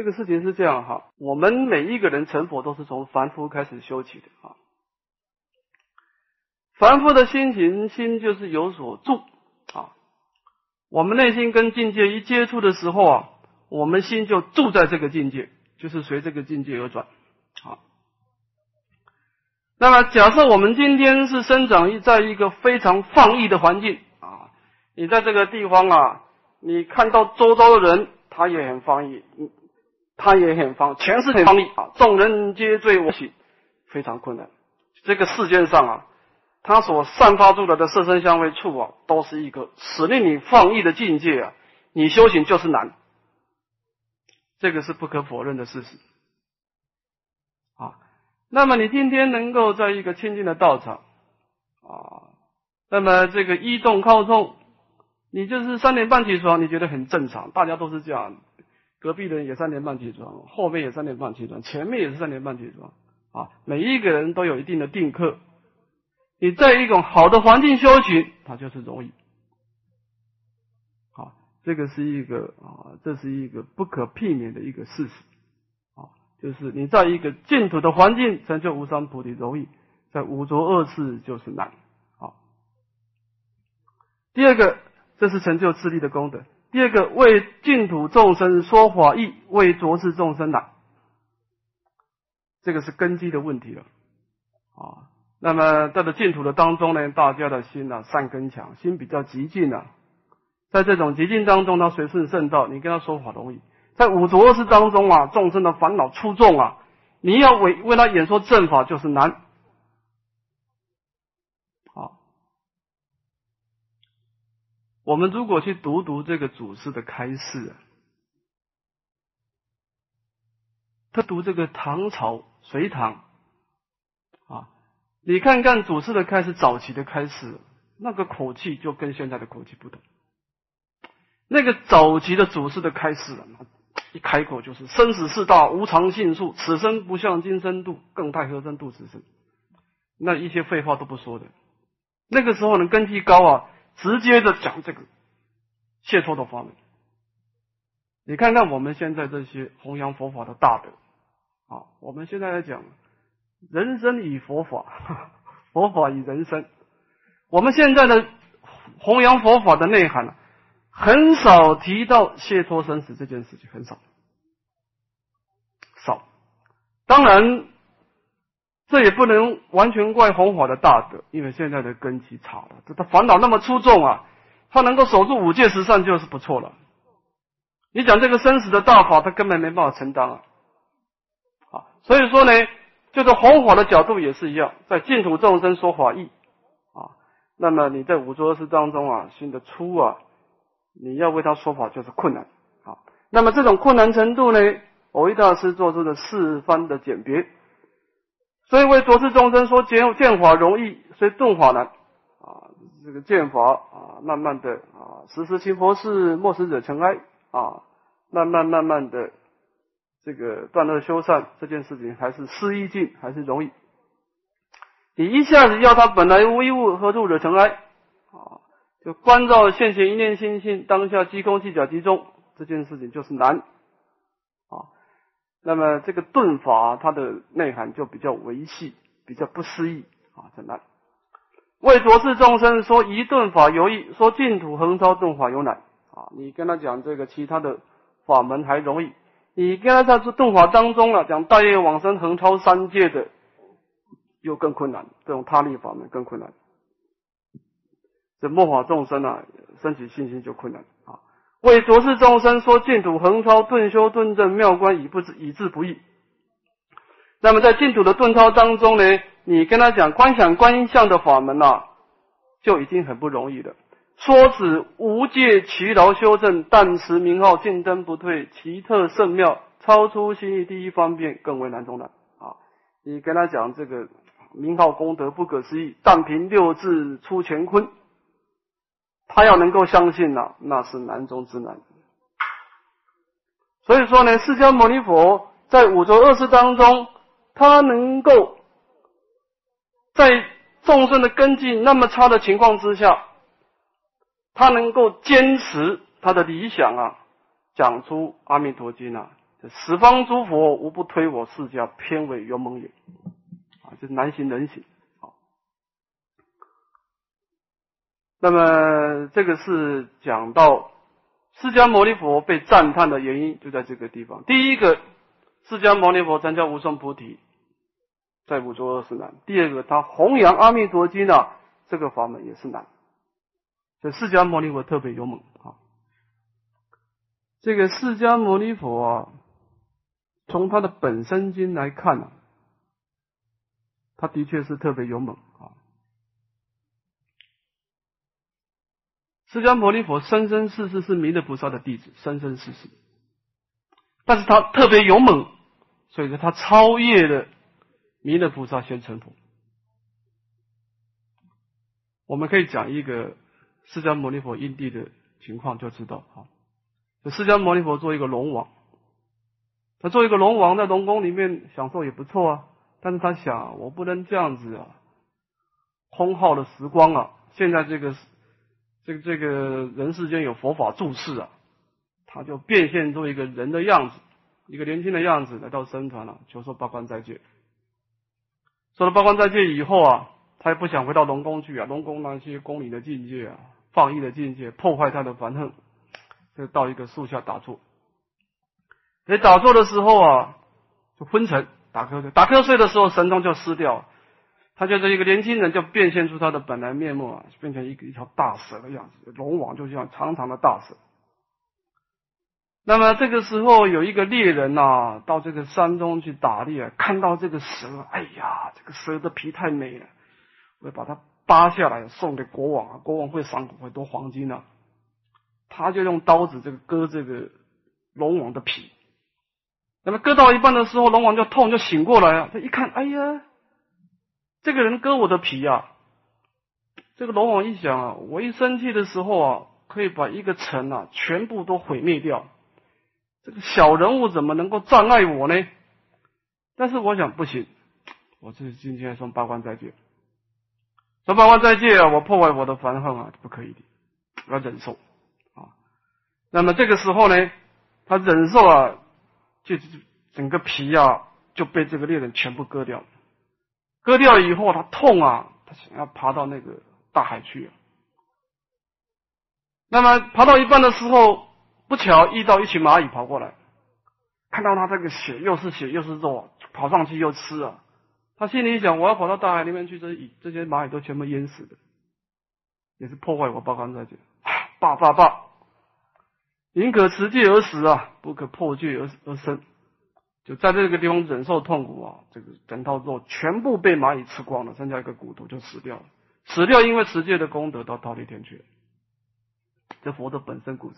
这个事情是这样哈，我们每一个人成佛都是从凡夫开始修起的啊。凡夫的心情，心就是有所住啊。我们内心跟境界一接触的时候啊，我们心就住在这个境界，就是随这个境界而转啊。那么，假设我们今天是生长在一个非常放逸的环境啊，你在这个地方啊，你看到周遭的人，他也很放逸，他也很方，全是很放逸啊，众人皆醉我醒，非常困难。这个世界上啊，他所散发出来的色身香味触啊，都是一个使令你放逸的境界啊，你修行就是难，这个是不可否认的事实啊。那么你今天能够在一个清净的道场啊，那么这个一动靠重，你就是三点半起床，你觉得很正常，大家都是这样，隔壁的人也三点半起床，后面也三点半起床，前面也是三点半起床啊，每一个人都有一定的定课，你在一种好的环境修行，它就是容易，啊，这个是一个啊，这是一个不可避免的一个事实啊。就是你在一个净土的环境成就无上菩提容易，在五浊恶世就是难。好，第二个，这是成就自利的功德。第二个，为净土众生说法易，为浊世众生难。这个是根基的问题了。啊，那么在这净土的当中呢，大家的心呢善根强，心比较极静啊，在这种极静当中，他随顺圣道，你跟他说法容易。在五浊恶世当中啊，众生的烦恼出众啊，你要为为他演说正法就是难。好，我们如果去读读这个祖师的开示，他读这个唐朝隋唐啊，你看看祖师的开始，早期的开始，那个口气就跟现在的口气不同。那个早期的祖师的开始啊。一开口就是生死事大，无常性数，此生不向今生度，更待何生度此生？那一些废话都不说的。那个时候呢，根基高啊，直接的讲这个解脱的方面。你看看我们现在这些弘扬佛法的大德啊，我们现在来讲，人生与佛法，佛法与人生。我们现在的弘扬佛法的内涵呢？很少提到解脱生死这件事情，很少，少。当然，这也不能完全怪红火的大德，因为现在的根基差了，这他烦恼那么出众啊，他能够守住五戒十善就是不错了。你讲这个生死的大法，他根本没办法承担啊。啊，所以说呢，就是红火的角度也是一样，在净土众生说法义啊，那么你在五浊恶世当中啊，心的出啊。你要为他说法就是困难，好，那么这种困难程度呢？偶一大师做出了四番的简别，所以为浊世众生说见见法容易，虽顿法难啊。这个见法啊，慢慢的啊，时时勤佛事，莫使惹尘埃啊，慢慢慢慢的这个断恶修善这件事情，还是思意境还是容易。你一下子要他本来无一物，何处惹尘埃啊？就关照现前一念心性，当下即空即假即中，这件事情就是难。那么这个顿法，它的内涵就比较维系，比较不思议啊，在那里。为浊世众生说一顿法有易，说净土横超顿法有难啊。你跟他讲这个其他的法门还容易，你跟他在这顿法当中啊，讲大业往生横超三界的，又更困难，这种他力法门更困难。这末法众生啊，升起信心就困难。为浊世众生说净土横超顿修顿证妙观，以不以至不易。那么在净土的顿超当中呢，你跟他讲观想观音像的法门呐，就已经很不容易了。说指无界其劳修正，但持名号进灯不退，奇特圣妙，超出心意第一方便，更为难中难啊。你跟他讲这个名号功德不可思议，但凭六字出乾坤。他要能够相信呐，那是难中之难。所以说呢，释迦牟尼佛在五浊恶世当中，他能够在众生的根基那么差的情况之下，他能够坚持他的理想啊，讲出阿弥陀经啊，十方诸佛无不推我释迦偏为勇猛也，啊，就是难行能行。好，那么这个是讲到释迦牟尼佛被赞叹的原因，就在这个地方。第一个，释迦牟尼佛参加无上菩提，在五浊恶世难；第二个，他弘扬阿弥陀经啊，这个法门也是难。所以释迦牟尼佛特别勇猛啊。这个释迦牟尼佛啊。从他的本身经来看呢，他的确是特别勇猛啊。释迦牟尼佛生生世世是弥勒菩萨的弟子，生生世世，但是他特别勇猛，所以说他超越了弥勒菩萨先成佛。我们可以讲一个释迦牟尼佛因地的情况，就知道啊。释迦牟尼佛做一个龙王。他做一个龙王，在龙宫里面享受也不错啊。但是他想，我不能这样子啊，空耗了时光啊。现在这个这个这个人世间有佛法注释啊，他就变现出一个人的样子，一个年轻的样子来到僧团了，求受八关斋戒。受了八关斋戒以后啊，他也不想回到龙宫去啊，龙宫那些宫里的境界啊，放逸的境界，破坏他的凡恨，就到一个树下打坐。在打坐的时候啊，就昏沉打瞌睡，打瞌睡的时候神通就失掉了，他就是一个年轻人就变现出他的本来面目啊，变成一个一条大蛇的样子，龙王就像长长的大蛇。那么这个时候有一个猎人呐，到这个山中去打猎，看到这个蛇，哎呀，这个蛇的皮太美了，我要把它扒下来送给国王啊，国王会赏很多黄金呢。他就用刀子这个割这个龙王的皮。那么割到一半的时候，龙王就痛，就醒过来啊！他一看，哎呀，这个人割我的皮呀！这个龙王一想啊，我一生气的时候啊，可以把一个城啊全部都毁灭掉。这个小人物怎么能够障碍我呢？但是我想不行，我这今天送八关斋戒，送八关斋戒啊，我破坏我的凡恨啊，不可以的，要忍受啊。那么这个时候呢，他忍受啊。就整个皮啊就被这个猎人全部割掉，割掉以后他痛啊，他想要爬到那个大海去。那么爬到一半的时候，不巧遇到一群蚂蚁跑过来，看到他这个血又是血又是肉，跑上去又吃啊。他心里想：我要跑到大海里面去，这这些蚂蚁都全部淹死的，也是破坏我八关斋戒。爸爸爸。宁可持戒而死啊，不可破戒而而生。就在这个地方忍受痛苦啊，这个整套肉全部被蚂蚁吃光了，剩下一个骨头就死掉了。死掉，因为持戒的功德到桃李天去了。这佛的本身故事。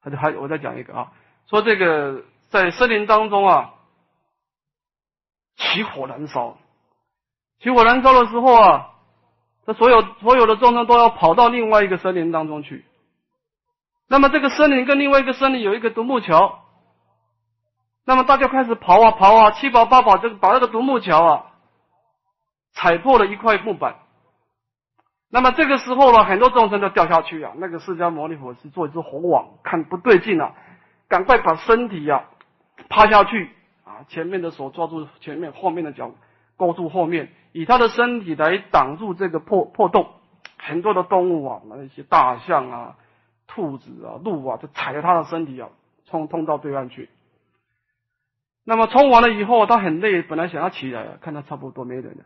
他就还我再讲一个啊，说这个在森林当中啊，起火燃烧，起火燃烧的时候啊，这所有所有的众生都要跑到另外一个森林当中去。那么这个森林跟另外一个森林有一个独木桥，那么大家开始刨啊刨啊，七宝八宝，这个把那个独木桥啊踩破了一块木板。那么这个时候呢，很多众生都掉下去啊。那个释迦牟尼佛是做一只火网，看不对劲了，赶快把身体呀趴下去啊，前面的手抓住前面，后面的脚勾住后面，以他的身体来挡住这个破破洞。很多的动物啊，那些大象啊。兔子啊，鹿啊，就踩着他的身体啊，冲冲到对岸去。那么冲完了以后，他很累，本来想要起来啊，看他差不多没人了。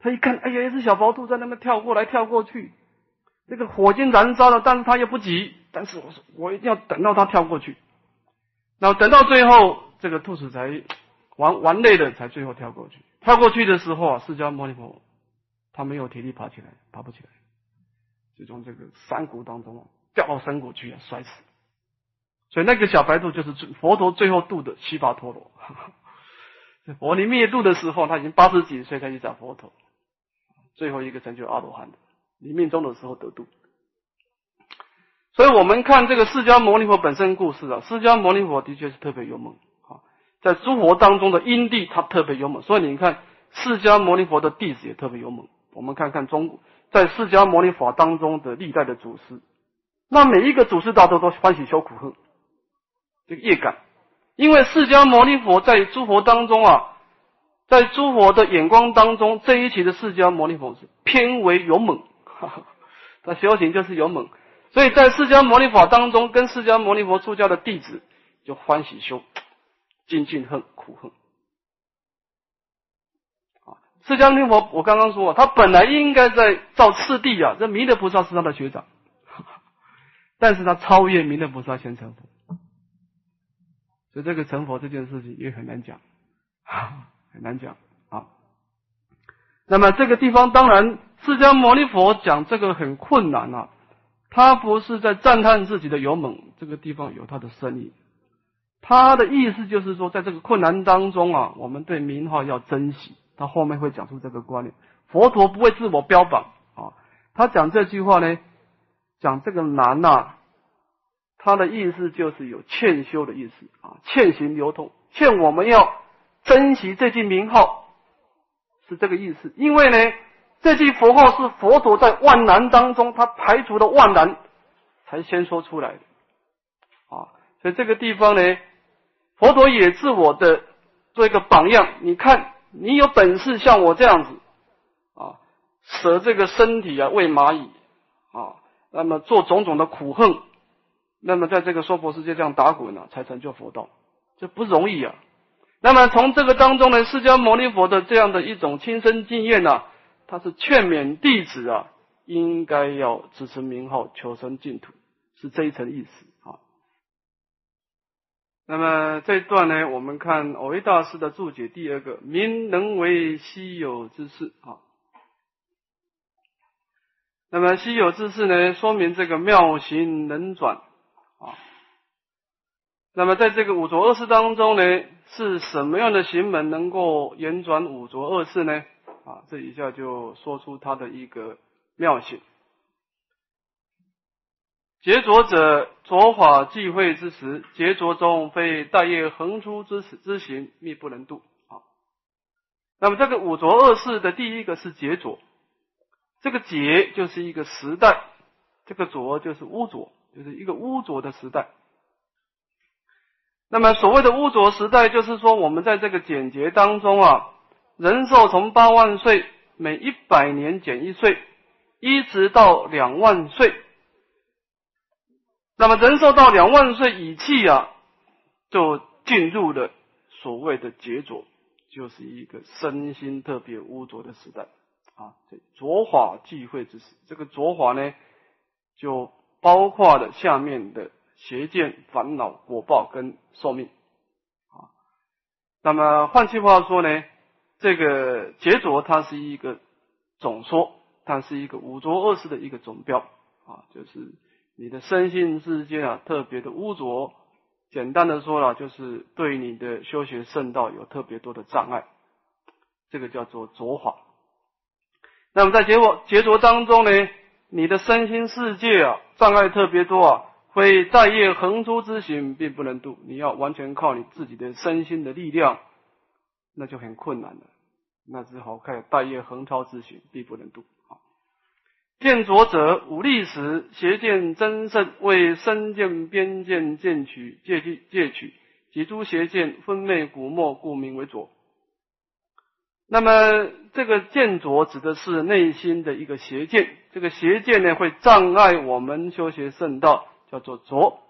他一看，哎呀，一只小白兔在那边跳过来跳过去，这个火经燃烧了，但是他又不急。但是我说，我一定要等到他跳过去。然后等到最后，这个兔子才玩玩累了，才最后跳过去。跳过去的时候啊，释迦牟尼佛他没有体力爬起来，爬不起来，就从这个山谷当中。掉到山谷去啊，摔死。所以那个小白兔就是佛陀最后度的悉巴陀罗。佛你灭度的时候，他已经八十几岁才去找佛陀，最后一个成就阿罗汉的。你命中的时候得度。所以我们看这个释迦牟尼佛本身故事啊，释迦牟尼佛的确是特别勇猛啊，在诸佛当中的因地他特别勇猛。所以你看释迦牟尼佛的弟子也特别勇猛。我们看看中在释迦牟尼法当中的历代的祖师。那每一个祖师大德都欢喜修苦恨，这个业感因为释迦牟尼佛在诸佛当中啊，在诸佛的眼光当中，这一期的释迦牟尼佛是偏为勇猛，他修行就是勇猛，所以在释迦牟尼佛当中，跟释迦牟尼佛出家的弟子就欢喜修，精进恨苦恨。啊，释迦牟尼佛，我刚刚说，他本来应该在造次第啊，这弥勒菩萨是他的学长，但是他超越弥勒菩萨先成佛。所以这个成佛这件事情也很难讲，很难讲啊。那么这个地方当然，释迦牟尼佛讲这个很困难啊。他不是在赞叹自己的勇猛，这个地方有他的深意。他的意思就是说，在这个困难当中啊，我们对名号要珍惜。他后面会讲出这个观念。佛陀不会自我标榜啊。他讲这句话呢，讲这个难呐。他的意思就是有欠修的意思啊，欠行流通，欠我们要珍惜这句名号，是这个意思。因为呢，这句佛号是佛陀在万难当中，他排除了万难，才先说出来的啊。所以这个地方呢，佛陀也自我的做一个榜样。你看，你有本事像我这样子啊，舍这个身体啊喂蚂蚁啊，那么做种种的苦恨。那么，在这个娑婆世界这样打滚呢，才成就佛道，这不容易啊。那么，从这个当中呢，释迦牟尼佛的这样的一种亲身经验呢，他是劝勉弟子啊，应该要支持名号，求生净土，是这一层意思啊。那么这一段呢，我们看藕益大师的注解，第二个名能为稀有之事啊。那么稀有之事呢，说明这个妙行能转。啊，那么在这个五浊恶世当中呢，是什么样的行门能够延转五浊恶世呢？啊，这一下就说出它的一个妙性。劫浊者，浊法际会之时，劫浊中非大业横出之时之行，密不能度。啊，那么这个五浊恶世的第一个是劫浊，这个劫就是一个时代，这个浊就是污浊。就是一个污浊的时代。那么所谓的污浊时代，就是说我们在这个简洁当中啊，人寿从八万岁，每一百年减一岁，一直到两万岁。那么人寿到两万岁以气啊，就进入了所谓的劫浊，就是一个身心特别污浊的时代啊。浊法聚会之时，这个浊法呢，就。包括了下面的邪见、烦恼、果报跟寿命啊。那么换句话说呢，这个劫浊它是一个总说，它是一个五浊恶世的一个总标啊，就是你的身心之间啊特别的污浊。简单的说了，就是对你的修学圣道有特别多的障碍，这个叫做浊法。那么在结果结浊当中呢？你的身心世界啊，障碍特别多啊，会在业横出之行，并不能度。你要完全靠你自己的身心的力量，那就很困难了。那只好看大业横超之行，必不能度。啊，见浊者无力时，邪见增盛，为身见边见见取借据借取，及诸邪见分昧古墨，故名为浊。那么这个见浊指的是内心的一个邪见，这个邪见呢会障碍我们修学圣道，叫做浊。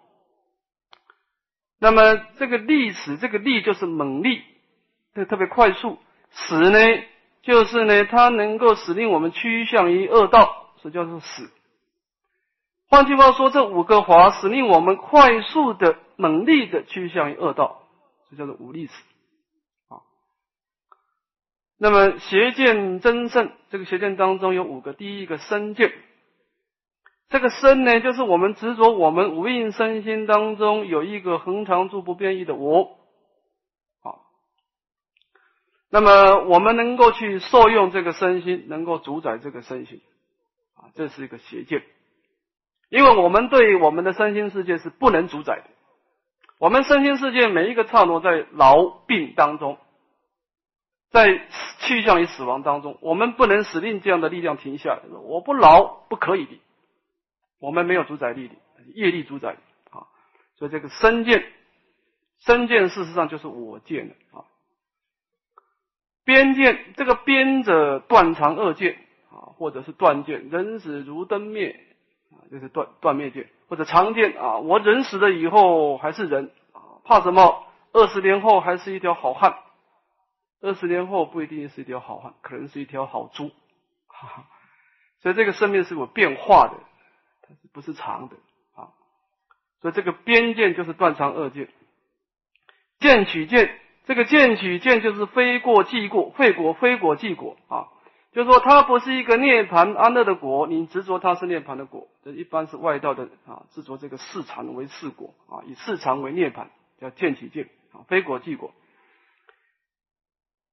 那么这个力使，这个力就是猛力，这特别快速。使呢，就是呢，它能够使令我们趋向于恶道，所以叫做使。换句话说，这五个法使令我们快速的、猛力的趋向于恶道，这叫做五力使。那么邪见真胜，这个邪见当中有五个，第一个身见，这个身呢，就是我们执着我们无印身心当中有一个恒常住不变异的我，好，那么我们能够去受用这个身心，能够主宰这个身心，啊，这是一个邪见，因为我们对我们的身心世界是不能主宰的，我们身心世界每一个刹那在劳病当中。在趋向于死亡当中，我们不能使令这样的力量停下来。我不劳不可以的，我们没有主宰力的，业力主宰啊。所以这个身见身见事实上就是我见的啊。边见这个边者断肠二见啊，或者是断见，人死如灯灭啊，就是断断灭见，或者常见啊，我人死了以后还是人啊，怕什么？二十年后还是一条好汉，二十年后不一定是一条好汉，可能是一条好猪。哈哈所以这个生命是有变化的，它不是长的啊？所以这个边见就是断肠二见，见取见。这个见取见就是非过即过，非果非果即果啊，就是说它不是一个涅盘安乐的果，你执着它是涅盘的果，这一般是外道的啊，执着这个市场为市果啊，以市场为涅盘，叫见取见啊，非果即果。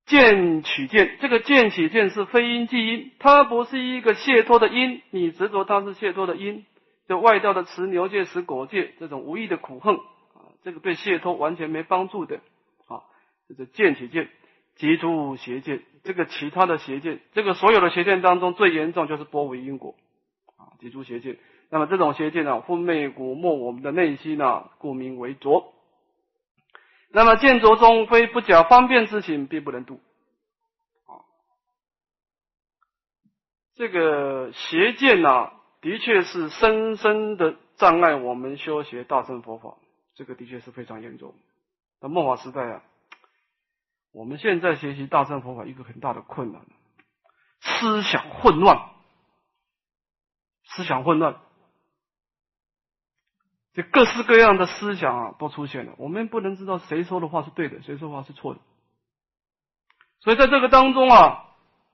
见取见，这个见取见是非因即因，它不是一个解脱的因，你执着它是解脱的因，就外道的持牛戒、持果戒这种无意的苦恨啊，这个对解脱完全没帮助的啊。这是见取见，即出邪见。这个其他的邪见，这个所有的邪见当中最严重就是波为因果啊，即出邪见。那么这种邪见呢，昏昧蛊没我们的内心呢，故名为浊。那么见浊中非不假方便之情，并不能度。啊，这个邪见呢，的确是深深的障碍我们修学大乘佛法，这个的确是非常严重。那末法时代啊。我们现在学习大乘佛法，一个很大的困难，思想混乱，思想混乱，这各式各样的思想啊都出现了。我们不能知道谁说的话是对的，谁说话是错的。所以在这个当中啊，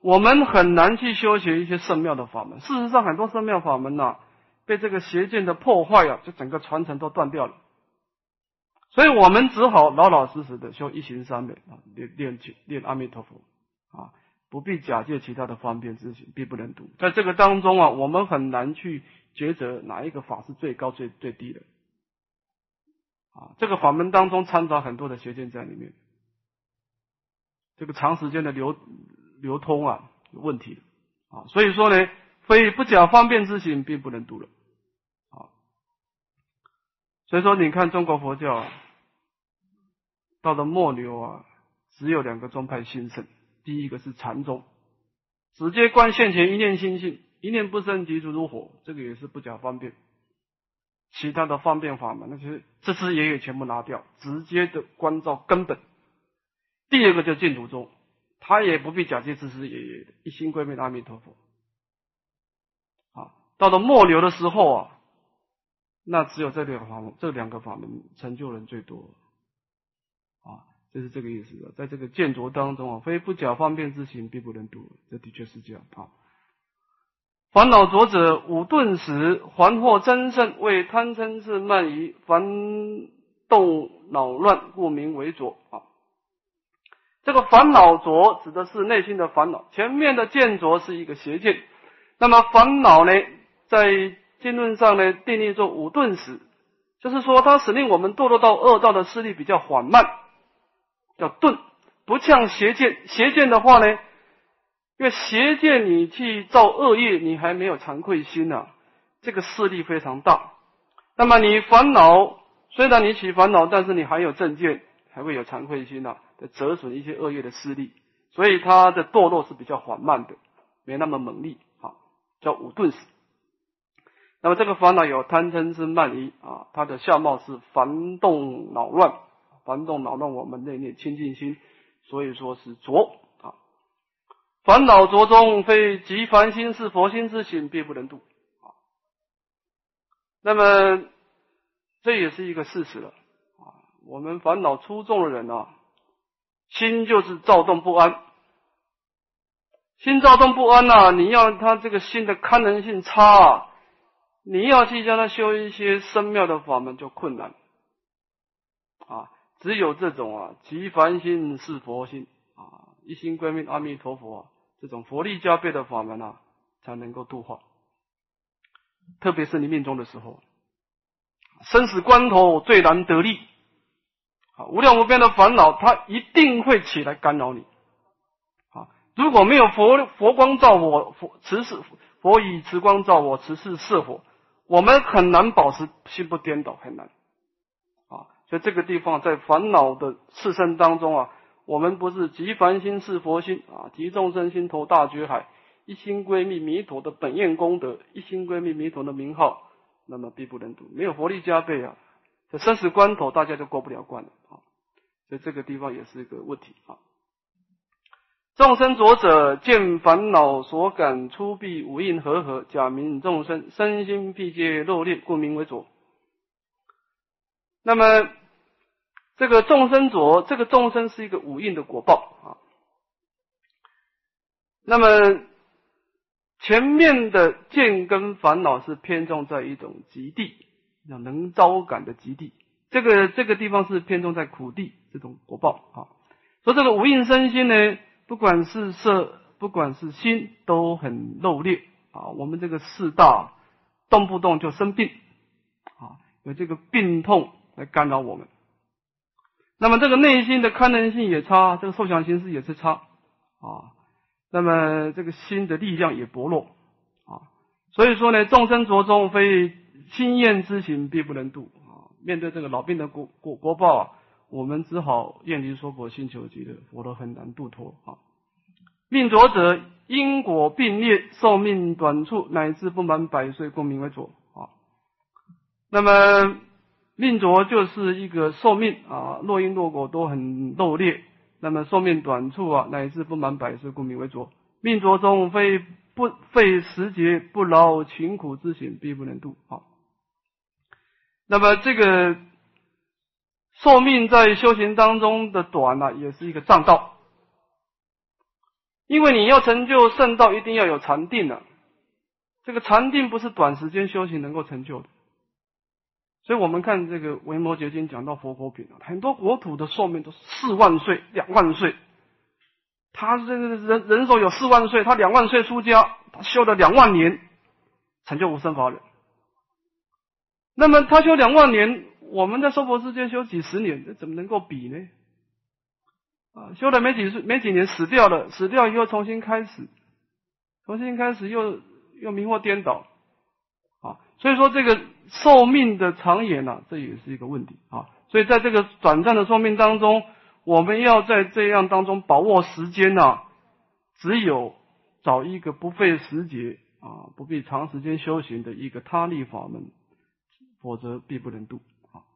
我们很难去修学一些圣妙的法门。事实上，很多圣妙法门呐，被这个邪见的破坏啊，就整个传承都断掉了。所以我们只好老老实实的修一行三昧啊，练练练阿弥陀佛啊，不必假借其他的方便之行，并不能读。在这个当中啊，我们很难去抉择哪一个法是最高最最低的啊。这个法门当中掺杂很多的邪见在里面，这个长时间的流流通啊有问题啊。所以说呢，非不假方便之行，并不能读了啊。所以说，你看中国佛教啊，到了末流啊，只有两个宗派兴盛。第一个是禅宗，直接观现前一念心性，一念不生即如如火，这个也是不假方便。其他的方便法门，那就是这支也有全部拿掉，直接的关照根本。第二个叫净土宗，他也不必假借这支也也一心归命阿弥陀佛。啊，到了末流的时候啊。那只有这两个法门，这两个法门成就人最多，啊，就是这个意思。在这个见浊当中啊，非不假方便之行，必不能度。这的确是这样啊。烦恼浊者，五顿时还获真圣，为贪嗔痴慢疑烦动恼乱，故名为浊啊。这个烦恼浊指的是内心的烦恼，前面的见浊是一个邪见，那么烦恼呢，在经论上呢，定义作五顿时，就是说它使令我们堕落到恶道的势力比较缓慢，叫钝，不像邪见。邪见的话呢，因为邪见你去造恶业，你还没有惭愧心呢，这个势力非常大。那么你烦恼，虽然你起烦恼，但是你还有正见，还会有惭愧心呢，的折损一些恶业的势力，所以它的堕落是比较缓慢的，没那么猛烈啊，叫五钝死。那么这个烦恼有贪嗔痴慢疑啊，它的相貌是烦动恼乱，烦动恼乱我们内念清净心，所以说是浊啊。烦恼浊中非即凡心是佛心之心，必不能度啊。那么这也是一个事实了啊。我们烦恼出众的人啊，心就是躁动不安，心躁动不安呐，你要他这个心的堪能性差。啊。你要去教他修一些深妙的法门，就困难啊！只有这种啊，即凡心是佛心啊，一心归命阿弥陀佛，这种佛力加倍的法门啊，才能够度化。特别是你命中的时候，生死关头最难得力啊！无量无边的烦恼，它一定会起来干扰你啊！如果没有佛佛光照我，佛慈是佛以慈光照我，慈是摄火。我们很难保持心不颠倒，很难！所以这个地方在烦恼的次生当中啊，我们不是集凡心是佛心啊，集众生心投大觉海，一心归密弥陀的本愿功德，一心归密弥陀的名号，那么必不能度，没有佛力加倍啊，在生死关头大家就过不了关了啊，所以这个地方也是一个问题啊。众生着者见烦恼所感出必五印和合，假名众生身心必皆肉裂，故名为浊。那么这个众生浊，这个众生是一个五印的果报啊。那么前面的见跟烦恼是偏重在一种极地，叫能招感的极地。这个这个地方是偏重在苦地这种果报啊。所以这个五印身心呢？不管是色，不管是心，都很漏劣啊！我们这个四大动不动就生病啊，有这个病痛来干扰我们。那么这个内心的堪能性也差，这个受想行识也是差啊。那么这个心的力量也薄弱啊。所以说呢，众生着中非心厌之行，必不能度啊。面对这个老病的国国国报啊。我们只好愿离娑婆，心求极乐，佛都很难度脱啊。命浊者因果并列，寿命短促，乃至不满百岁，故名为浊啊。那么命浊就是一个寿命啊，若因若果都很漏劣，那么寿命短促啊，乃至不满百岁，故名为浊。命浊中非不费时节，不劳勤苦之行，必不能度啊。那么这个。寿命在修行当中的短呢，也是一个障道，因为你要成就圣道，一定要有禅定的。这个禅定不是短时间修行能够成就的，所以我们看这个《维摩诘经》讲到佛国品啊，很多国土的寿命都是四万岁、两万岁，他这个人人手有四万岁，他两万岁出家，他修了两万年，成就无生法忍。那么他修两万年。我们在娑婆世界修几十年，这怎么能够比呢？啊，修了没几岁、没几年死掉了，死掉以后重新开始，重新开始又又迷惑颠倒，啊，所以说这个寿命的长远呢，这也是一个问题啊。所以在这个短暂的寿命当中，我们要在这样当中把握时间呢，只有找一个不费时节啊、不必长时间修行的一个他力法门，否则必不能度啊。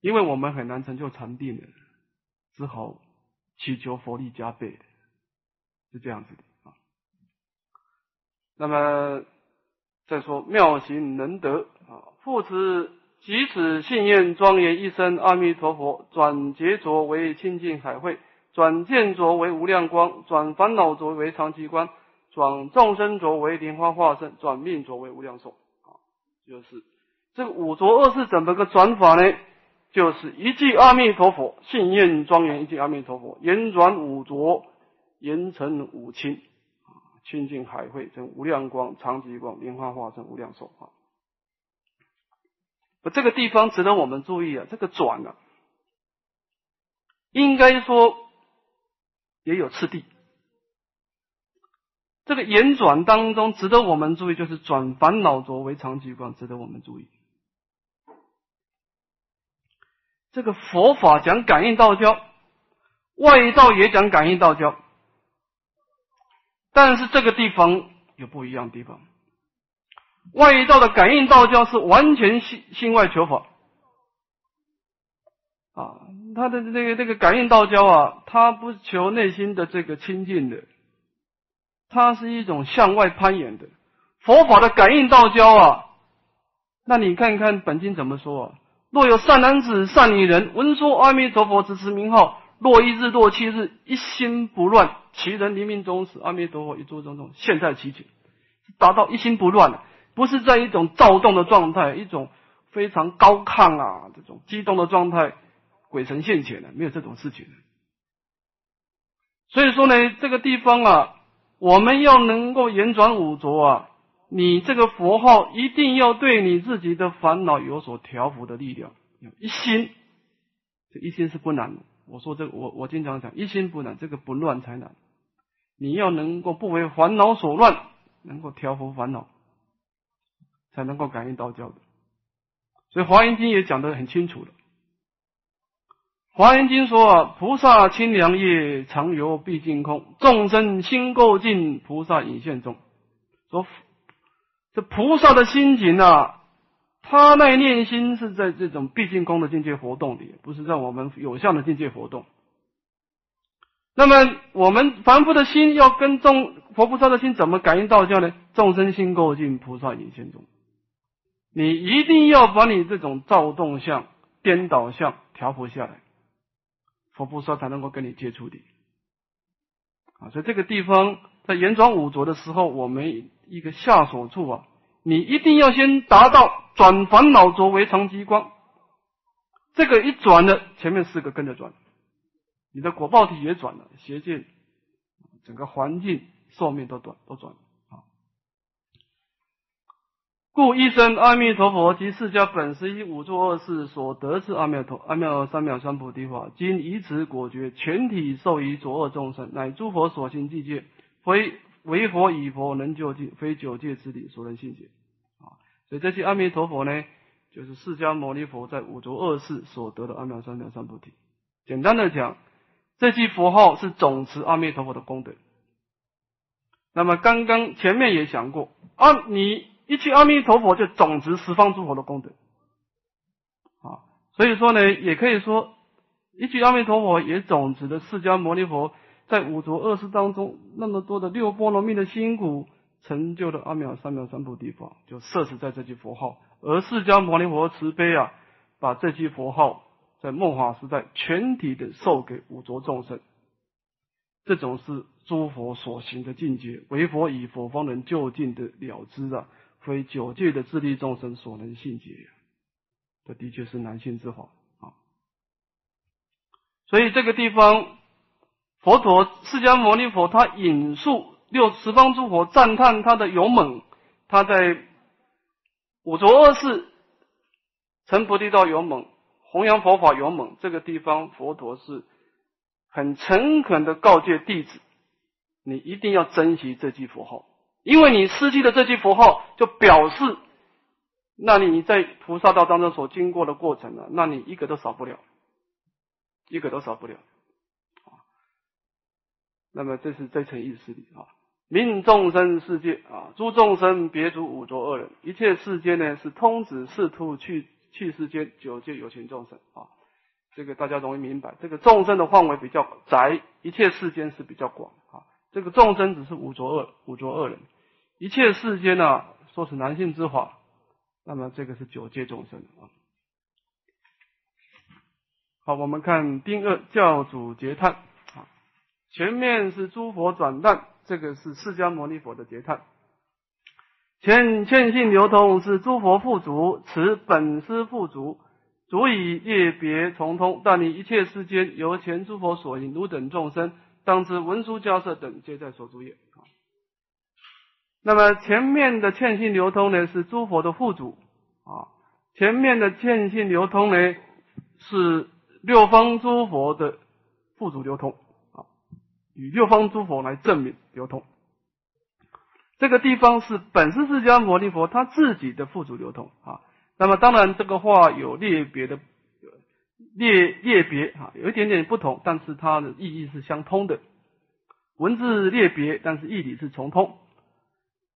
因为我们很难成就禅定的，只好祈求佛力加倍，是这样子的啊。那么再说妙行能得啊，复此即此信愿庄严一生，阿弥陀佛转劫浊为清净海会，转见浊为无量光，转烦恼浊为长期观，转众生浊为莲花化身，转命浊为无量寿啊。就是这个五浊二是怎么个转法呢？就是一句阿弥陀佛，信愿庄严；一句阿弥陀佛，言转五浊，言成五清，啊，清净海会成无量光、常寂光、莲花化身无量寿啊。这个地方值得我们注意啊，这个转啊，应该说也有次第。这个言转当中值得我们注意，就是转烦恼浊为常寂光，值得我们注意。这个佛法讲感应道交，外道也讲感应道交，但是这个地方有不一样的地方。外道的感应道交是完全心心外求法啊，他的这个这个感应道交啊，他不求内心的这个清净的，它是一种向外攀岩的。佛法的感应道交啊，那你看看本经怎么说啊？若有善男子、善女人，闻说阿弥陀佛，只持名号，若一日、若七日，一心不乱，其人临命终时，阿弥陀佛一诸种种现，在其前，达到一心不乱了，不是在一种躁动的状态，一种非常高亢啊，这种激动的状态，鬼神现前的，没有这种事情。所以说呢，这个地方啊，我们要能够延转五浊啊。你这个佛号一定要对你自己的烦恼有所调伏的力量，一心，这一心是不难的。我说这个，我我经常讲，一心不难，这个不乱才难。你要能够不为烦恼所乱，能够调伏烦恼，才能够感应道教的。所以《华严经》也讲得很清楚了华严经说啊，菩萨清凉夜，常游毕竟空；众生心垢尽，菩萨隐现中。说这菩萨的心情啊，他那念心是在这种毕竟空的境界活动里，不是在我们有相的境界活动。那么我们凡夫的心要跟众佛菩萨的心怎么感应道教呢？众生心垢尽，菩萨隐现中。你一定要把你这种躁动相、颠倒相调伏下来，佛菩萨才能够跟你接触的。啊，所以这个地方在圆转五浊的时候，我们一个下手处啊，你一定要先达到转烦恼浊为常极光。这个一转呢，前面四个跟着转。你的果报体也转了，邪见，整个环境寿命都短都转啊。故一生阿弥陀佛及释迦本师以五座二世所得之阿弥陀阿弥陀三藐三菩提法，今以此果觉全体受于浊恶众生，乃诸佛所行境界，非为佛以佛能救济，非九界之理所能信解啊。所以这些阿弥陀佛呢，就是释迦牟尼佛在五浊恶世所得的阿弥陀三藐三菩提。简单的讲。这句佛号是总持阿弥陀佛的功德。那么刚刚前面也讲过，啊，你一句阿弥陀佛就总持十方诸佛的功德，啊，所以说呢，也可以说一句阿弥陀佛也总持的释迦牟尼佛在五浊恶世当中那么多的六波罗蜜的辛苦成就的阿弥陀三藐三菩提法，就摄持在这句佛号，而释迦牟尼佛慈悲啊，把这句佛号。在末法时代，全体的授给五浊众生，这种是诸佛所行的境界，为佛以佛方能就近的了知啊，非九界的自利众生所能信解。这的确是难信之法啊。所以这个地方，佛陀释迦牟尼佛他引述六十方诸佛赞叹他的勇猛，他在五浊恶世成菩提道勇猛。弘扬佛法勇猛，这个地方佛陀是很诚恳的告诫弟子：你一定要珍惜这句佛号，因为你失去的这句佛号，就表示那你在菩萨道当中所经过的过程呢，那你一个都少不了，一个都少不了啊。那么这是这层意思里啊，命众生世界啊，诸众生别足五浊恶人，一切世间呢是通指四图去。去世间九界有情众生啊，这个大家容易明白。这个众生的范围比较窄，一切世间是比较广啊。这个众生只是五浊恶五浊恶人，一切世间呢，说是男性之法，那么这个是九界众生啊。好，我们看丁二教主结叹啊，前面是诸佛转淡，这个是释迦牟尼佛的结叹。前欠性流通是诸佛富足，此本师富足，足以业别从通。但你一切世间由前诸佛所引，汝等众生当知文殊迦舍等皆在所住也。那么前面的欠信流通呢，是诸佛的护主啊。前面的欠信流通呢，是六方诸佛的富足流通啊，与六方诸佛来证明流通。这个地方是本师释迦牟尼佛他自己的富足流通啊，那么当然这个话有列别的列列别啊，有一点点不同，但是它的意义是相通的，文字列别，但是义理是重通。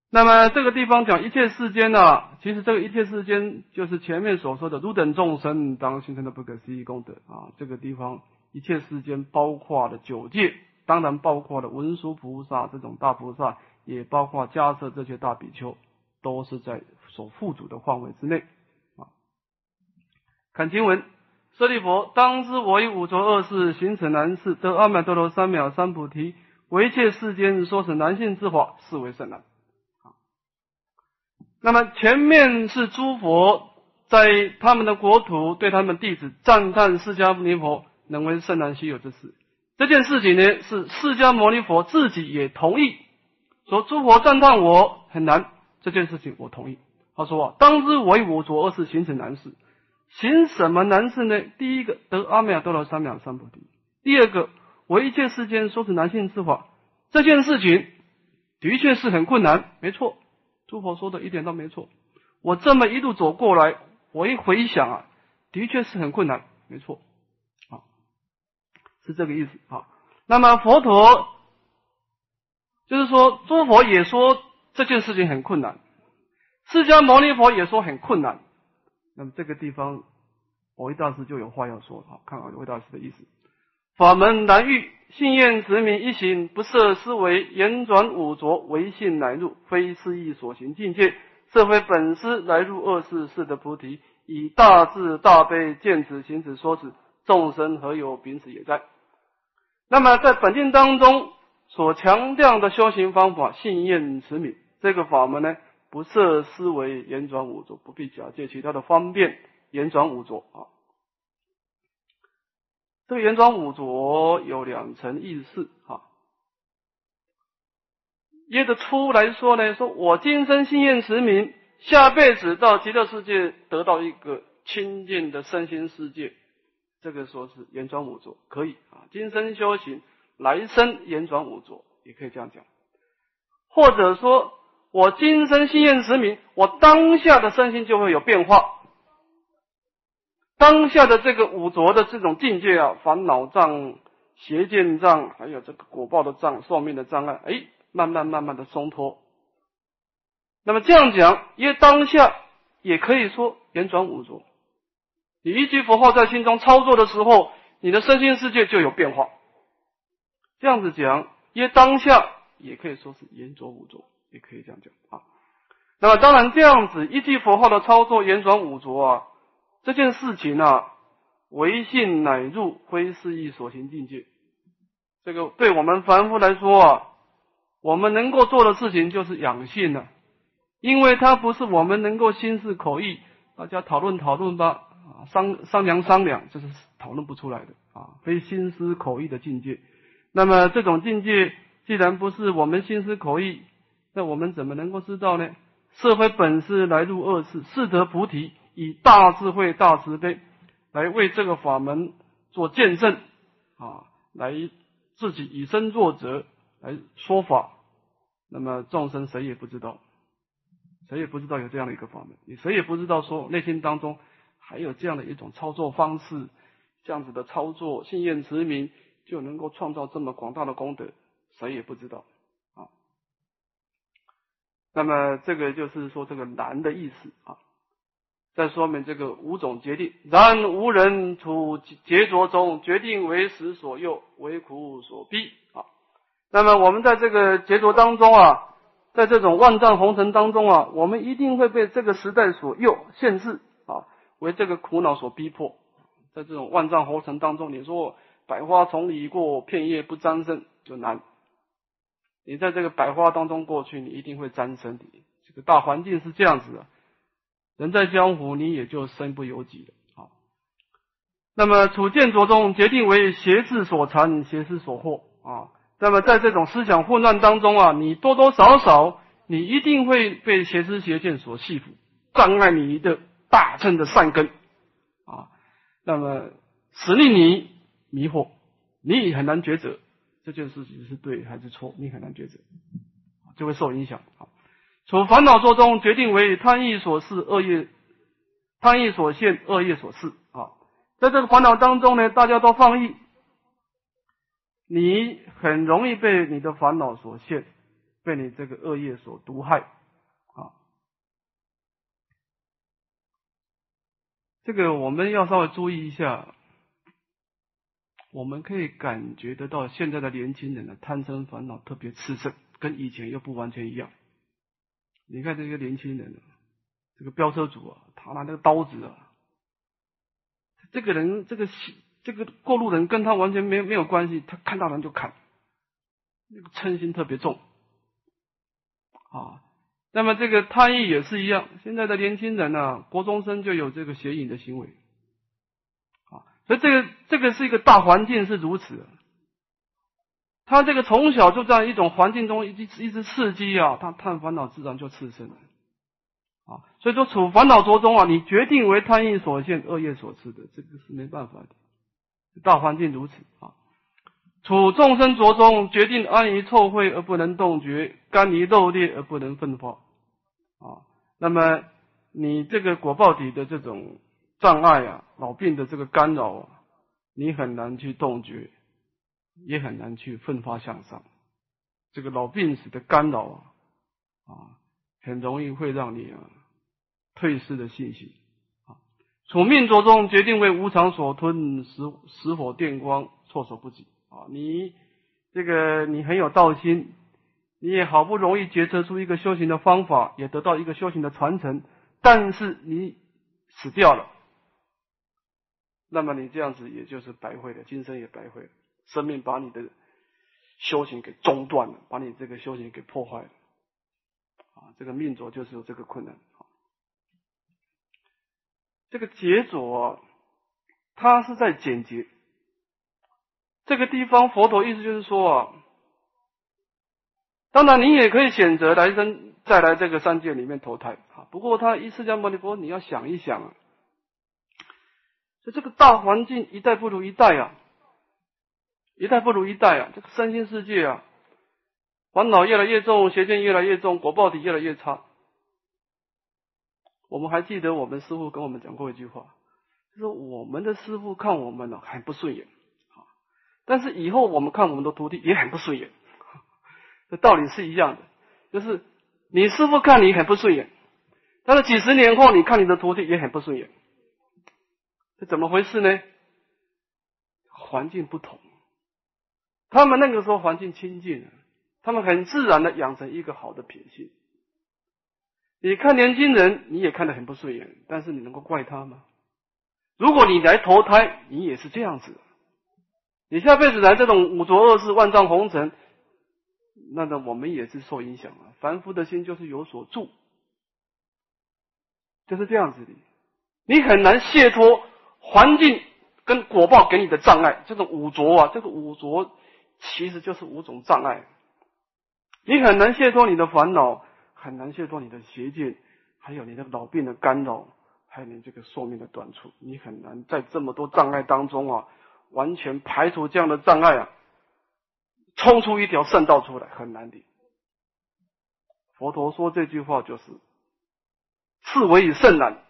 那么这个地方讲一切世间呢，其实这个一切世间就是前面所说的汝等众生当形成的不可思议功德啊，这个地方一切世间包括了九界，当然包括了文殊菩萨这种大菩萨。也包括迦设这些大比丘，都是在所附主的范围之内啊。看经文，舍利佛，当知我以五浊恶世行此难事，得阿耨多罗三藐三菩提，为一切世间说是难性之法，是为甚难。那么前面是诸佛在他们的国土对他们弟子赞叹释迦牟尼佛能为甚难稀有之事，这件事情呢，是释迦牟尼佛自己也同意。说诸佛赞叹我很难这件事情，我同意。他说啊，当知为我浊恶世行此难事，行什么难事呢？第一个得阿弥陀罗三藐三菩提，第二个为一切世间说是男性之法，这件事情的确是很困难，没错。诸佛说的一点都没错。我这么一路走过来，我一回想啊，的确是很困难，没错。啊，是这个意思啊。那么佛陀就是说，诸佛也说这件事情很困难，释迦牟尼佛也说很困难。那么这个地方，我一大师就有话要说，好，看看我大师的意思。法门难遇，信愿持名一行，不设思维，言转五浊，唯信乃入，非思意所行境界，设非本师来入二世，是得菩提。以大智大悲见此行此说此，众生何有秉此也在？那么在本经当中所强调的修行方法，信愿持名这个法门呢，不设思维，言转五浊，不必假借其他的方便，言转五浊啊。这个圆转五浊有两层意思哈。耶的出来说呢，说我今生心愿持名，下辈子到极乐世界得到一个清净的身心世界，这个说是圆转五浊可以啊。今生修行，来生圆转五浊也可以这样讲。或者说我今生心愿持名，我当下的身心就会有变化。当下的这个五浊的这种境界啊，烦恼障、邪见障，还有这个果报的障、寿命的障碍，哎，慢慢慢慢的松脱。那么这样讲，因为当下也可以说言转五浊。你一句佛号在心中操作的时候，你的身心世界就有变化。这样子讲，因为当下也可以说是言转五浊，也可以这样讲啊。那么当然这样子一句佛号的操作，言转五浊啊。这件事情啊，唯信乃入，非是意所行境界。这个对我们凡夫来说啊，我们能够做的事情就是养性了，因为它不是我们能够心思口意，大家讨论讨论吧，啊，商商量商量，这是讨论不出来的啊，非心思口意的境界。那么这种境界既然不是我们心思口意，那我们怎么能够知道呢？社会本是来入恶世，是得菩提。以大智慧、大慈悲来为这个法门做见证啊，来自己以身作则来说法。那么众生谁也不知道，谁也不知道有这样的一个法门，你谁也不知道说内心当中还有这样的一种操作方式，这样子的操作，信愿持名就能够创造这么广大的功德，谁也不知道啊。那么这个就是说这个难的意思啊。再说明这个五种决定，然无人处劫着中决定为时所诱，为苦所逼啊。那么我们在这个劫着当中啊，在这种万丈红尘当中啊，我们一定会被这个时代所诱限制啊，为这个苦恼所逼迫。在这种万丈红尘当中，你说百花丛里过，片叶不沾身就难。你在这个百花当中过去，你一定会沾身的。这个大环境是这样子的。人在江湖，你也就身不由己了。好，那么处见着中，决定为邪智所缠，邪思所惑啊。那么在这种思想混乱当中啊，你多多少少，你一定会被邪思邪见所系缚，障碍你的大乘的善根啊。那么使令你迷惑，你很难抉择这件事情是对还是错，你很难抉择，就会受影响。好。处烦恼作中，决定为贪欲所示，恶业贪欲所现，恶业所示啊。在这个烦恼当中呢，大家都放逸，你很容易被你的烦恼所限，被你这个恶业所毒害啊。这个我们要稍微注意一下，我们可以感觉得到现在的年轻人的贪嗔烦恼特别炽盛，跟以前又不完全一样。你看这些年轻人，这个飙车主啊，他拿那个刀子啊，这个人这个这个过路人跟他完全没没有关系，他看到人就砍，那个嗔心特别重啊。那么这个贪欲也是一样，现在的年轻人呢，国中生就有这个邪淫的行为啊，所以这个这个是一个大环境是如此。他这个从小就在一种环境中一直一直刺激啊，他贪烦恼自然就刺生了啊。所以说处烦恼着中啊，你决定为贪欲所现，恶业所赐的，这个是没办法的。大环境如此啊。处众生着中，决定安于臭秽而不能动觉，甘于肉劣而不能奋发啊。那么你这个果报底的这种障碍啊，老病的这个干扰啊，你很难去动觉。也很难去奋发向上。这个老病死的干扰啊，啊，很容易会让你啊退失的信心啊。从命浊中决定为无常所吞，死死火电光措手不及啊！你这个你很有道心，你也好不容易决策出一个修行的方法，也得到一个修行的传承，但是你死掉了，那么你这样子也就是白费了，今生也白费了，生命把你的。修行给中断了，把你这个修行给破坏了，啊，这个命浊就是有这个困难。这个劫浊，它是在简洁。这个地方佛陀意思就是说啊，当然你也可以选择来生再来这个三界里面投胎啊。不过他一释迦牟尼佛，你要想一想啊，就这个大环境一代不如一代啊。一代不如一代啊！这个身心世界啊，烦恼越来越重，邪见越来越重，果报体越来越差。我们还记得我们师傅跟我们讲过一句话，就说我们的师傅看我们呢很不顺眼，但是以后我们看我们的徒弟也很不顺眼，这道理是一样的，就是你师傅看你很不顺眼，但是几十年后你看你的徒弟也很不顺眼，这怎么回事呢？环境不同。他们那个时候环境清净，他们很自然的养成一个好的品性。你看年轻人，你也看得很不顺眼，但是你能够怪他吗？如果你来投胎，你也是这样子。你下辈子来这种五浊恶世、万丈红尘，那么我们也是受影响啊。凡夫的心就是有所住，就是这样子的。你很难卸脱环境跟果报给你的障碍，这种五浊啊，这个五浊。其实就是五种障碍，你很难卸脱你的烦恼，很难卸脱你的邪见，还有你的老病的干扰，还有你这个寿命的短促，你很难在这么多障碍当中啊，完全排除这样的障碍啊，冲出一条圣道出来，很难的。佛陀说这句话就是，是为以圣难，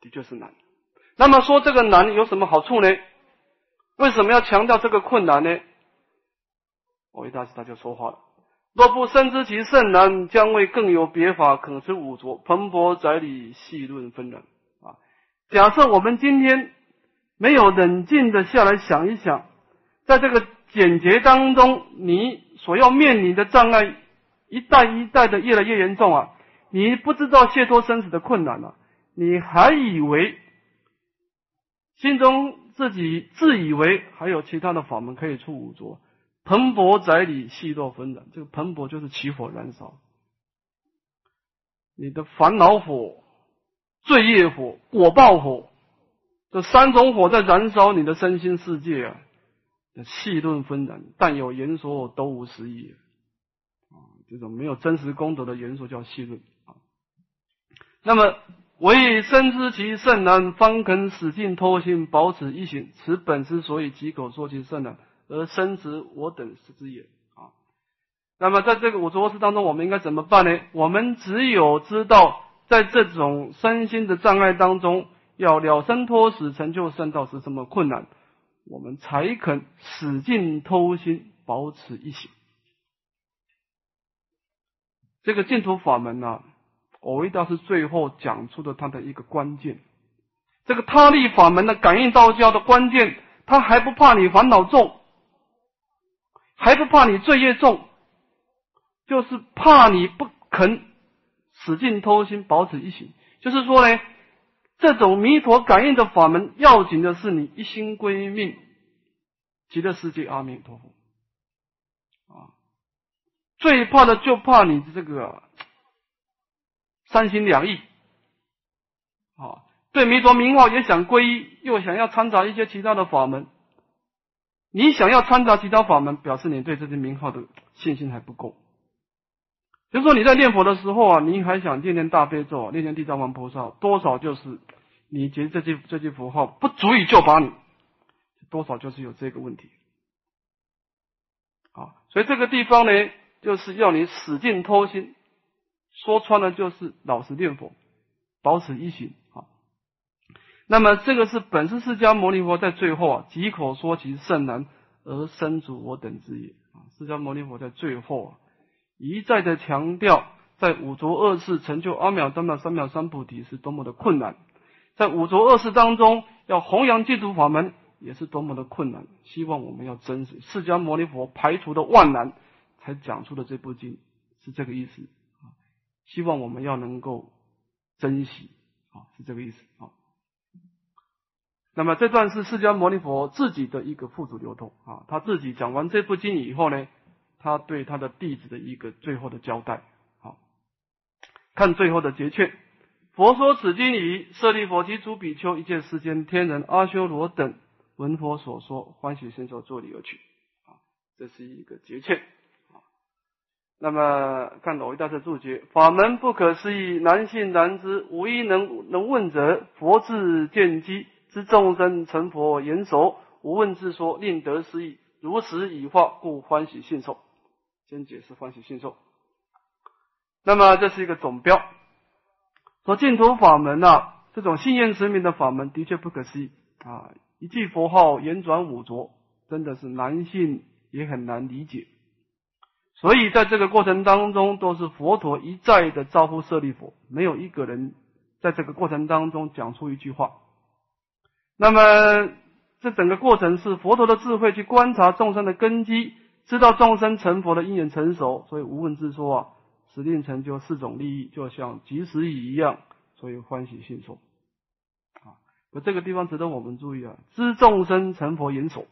的确是难。那么说这个难有什么好处呢？为什么要强调这个困难呢？我一大师他就说话了：若不深知其甚难，将为更有别法可知五浊，蓬勃宅里，细论纷然。啊，假设我们今天没有冷静的下来想一想，在这个简洁当中，你所要面临的障碍一代一代的越来越严重啊！你不知道解脱生死的困难了，你还以为心中自己自以为还有其他的法门可以出五浊。蓬勃宅里，细若纷然。这个蓬勃就是起火燃烧，你的烦恼火、罪业火、果报火，这三种火在燃烧你的身心世界啊！细论纷然，但有言说都无实意啊！这种没有真实功德的言说叫细论啊。那么唯深知其甚难，方肯使尽偷心，保持一行。此本之所以几口说其甚难。而生殖我等是之也啊。那么在这个五浊世当中，我们应该怎么办呢？我们只有知道，在这种身心的障碍当中，要了生脱死、成就圣道是这么困难，我们才肯使劲偷心，保持一心。这个净土法门呢，我维大是最后讲出的它的一个关键。这个他力法门的感应道教的关键，他还不怕你烦恼重。还不怕你罪业重，就是怕你不肯使劲偷心，保持一心。就是说呢，这种弥陀感应的法门，要紧的是你一心归命，极乐世界阿弥陀佛。啊，最怕的就怕你这个三心两意。啊，对弥陀名号也想皈依，又想要掺杂一些其他的法门。你想要参杂其他法门，表示你对这些名号的信心还不够。就说你在念佛的时候啊，你还想念念大悲咒、念念地藏王菩萨，多少就是你觉得这句这句符号不足以救拔你，多少就是有这个问题。啊，所以这个地方呢，就是要你使劲偷心，说穿了就是老实念佛，保持一心。那么这个是本是释迦牟尼佛在最后啊，几口说其甚难，而生主我等之也。啊，释迦牟尼佛在最后啊，一再的强调，在五浊恶世成就阿秒、当秒、三藐、三菩提是多么的困难，在五浊恶世当中要弘扬净土法门也是多么的困难。希望我们要珍惜释迦牟尼佛排除的万难，才讲出的这部经是这个意思啊。希望我们要能够珍惜啊，是这个意思啊。那么这段是释迦牟尼佛自己的一个付诸流通啊，他自己讲完这部经以后呢，他对他的弟子的一个最后的交代。好，看最后的结劝：佛说此经已，舍利佛及诸比丘一切世间天人阿修罗等闻佛所说，欢喜心受，作礼而去。啊，这是一个结劝。那么看老一大师注解：法门不可思议，难信难知，无一能能问者，佛自见机。知众生成佛言熟，无问自说，令得失意，如实以化，故欢喜信受。先解释欢喜信受。那么这是一个总标，说净土法门啊，这种信愿持名的法门的确不可思议啊！一句佛号言转五浊，真的是难信也很难理解。所以在这个过程当中，都是佛陀一再的招呼舍利佛，没有一个人在这个过程当中讲出一句话。那么，这整个过程是佛陀的智慧去观察众生的根基，知道众生成佛的因缘成熟，所以无问自说啊，使令成就四种利益，就像及时雨一样，所以欢喜信受啊。那这个地方值得我们注意啊，知众生成佛严守，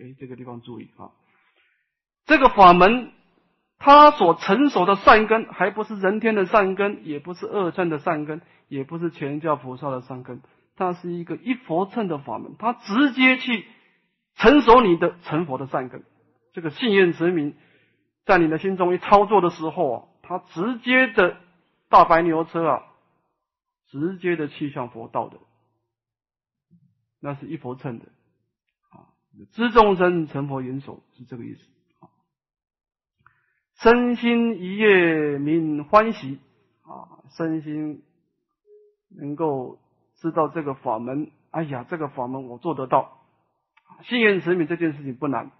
哎，这个地方注意啊，这个法门它所成熟的善根，还不是人天的善根，也不是恶乘的善根，也不是全教菩萨的善根。它是一个一佛乘的法门，它直接去成熟你的成佛的善根。这个信愿持名在你的心中一操作的时候啊，它直接的大白牛车啊，直接的去向佛道的，那是一佛乘的啊。知众生成佛元首是这个意思啊。身心一夜明欢喜啊，身心能够。知道这个法门，哎呀，这个法门我做得到，信愿持名这件事情不难，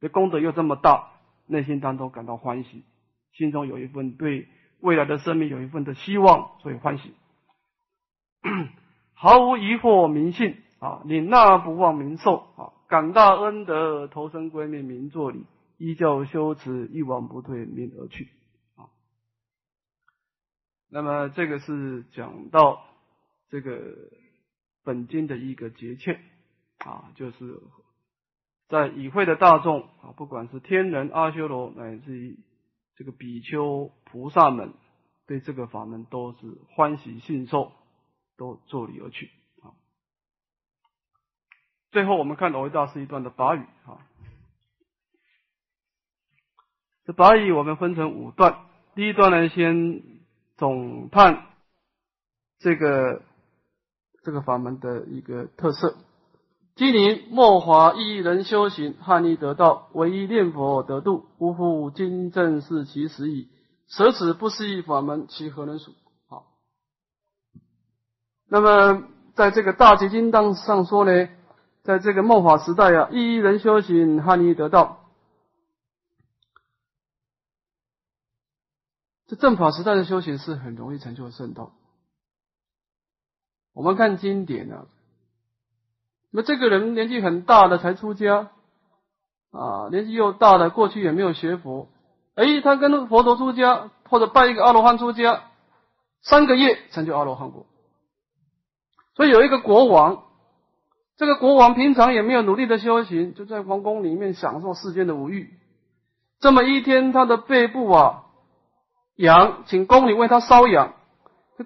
这功德又这么大，内心当中感到欢喜，心中有一份对未来的生命有一份的希望，所以欢喜，毫无疑惑，明信啊，领纳不忘明受啊，感大恩德，投身归命，明作礼，依旧修持，一往不退，明而去啊。那么这个是讲到。这个本经的一个节劝啊，就是在与会的大众啊，不管是天人、阿修罗，乃至于这个比丘、菩萨们，对这个法门都是欢喜信受，都作礼而去啊。最后，我们看罗维大师一段的法语啊，这法语我们分成五段，第一段呢，先总判这个。这个法门的一个特色，今年末华一人修行，汉利得道，唯一念佛得度，呜呼！今正是其时矣。舍此不思议法门，其何能属？好。那么，在这个大结经当上说呢，在这个末法时代啊，一人修行，汉利得道。这正法时代的修行是很容易成就圣道。我们看经典啊，那这个人年纪很大的才出家啊，年纪又大了过去也没有学佛，哎，他跟佛陀出家或者拜一个阿罗汉出家，三个月成就阿罗汉果。所以有一个国王，这个国王平常也没有努力的修行，就在皇宫里面享受世间的五欲。这么一天，他的背部啊痒，请宫女为他瘙痒。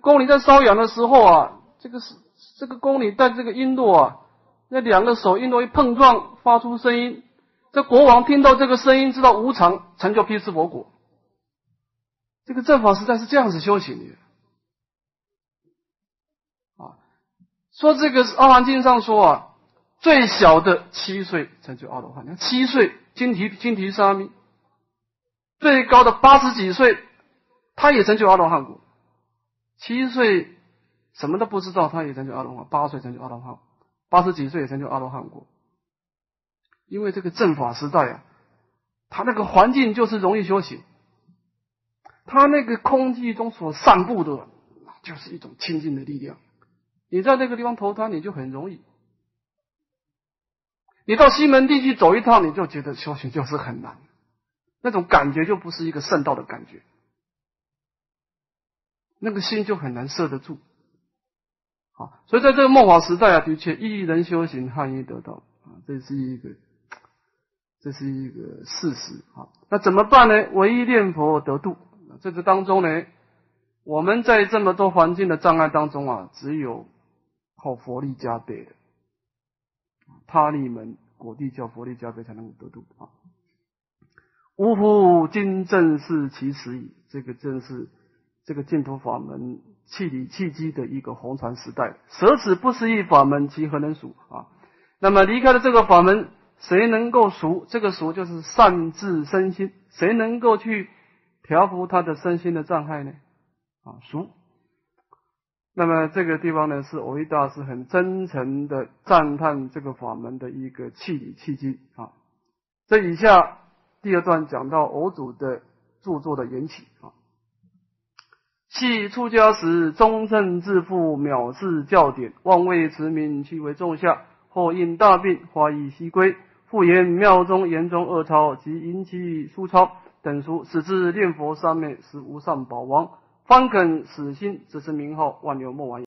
宫女在瘙痒的时候啊。这个是这个宫里带这个璎珞啊，那两个手璎珞一碰撞，发出声音。这国王听到这个声音，知道无常，成就辟支佛果。这个正法时代是这样子修行的啊。说这个《阿含经》上说啊，最小的七岁成就阿罗汉，七岁金提金提沙弥；最高的八十几岁，他也成就阿罗汉果。七岁。什么都不知道，他也成就阿罗汉；八岁成就阿罗汉，八十几岁也成就阿罗汉果。因为这个正法时代啊，他那个环境就是容易修行，他那个空气中所散布的，就是一种清净的力量。你在那个地方投胎，你就很容易。你到西门地去走一趟，你就觉得修行就是很难，那种感觉就不是一个圣道的感觉，那个心就很难摄得住。好，所以在这个末法时代啊，的确一人修行，汉一得道啊，这是一个，这是一个事实啊。那怎么办呢？唯一念佛得度。这个当中呢，我们在这么多环境的障碍当中啊，只有靠佛力加倍的。他力门果地教佛力加倍才能够得度啊！呜呼，今正是其时矣。这个正是这个净土法门气理气机的一个红传时代。舍此不思议法门，其何能属啊？那么离开了这个法门，谁能够熟？这个熟就是善治身心。谁能够去调伏他的身心的障碍呢？啊，熟。那么这个地方呢，是藕益大师很真诚的赞叹这个法门的一个气理契机啊。这以下第二段讲到偶主的著作的缘起啊。系出家时忠正自负，藐视教典，妄为持名，其为众下。后因大病，花衣西归，复言庙中言中恶抄及引起书抄等书，使至念佛三昧是无上宝王。方肯死心，只是名号，万流莫完。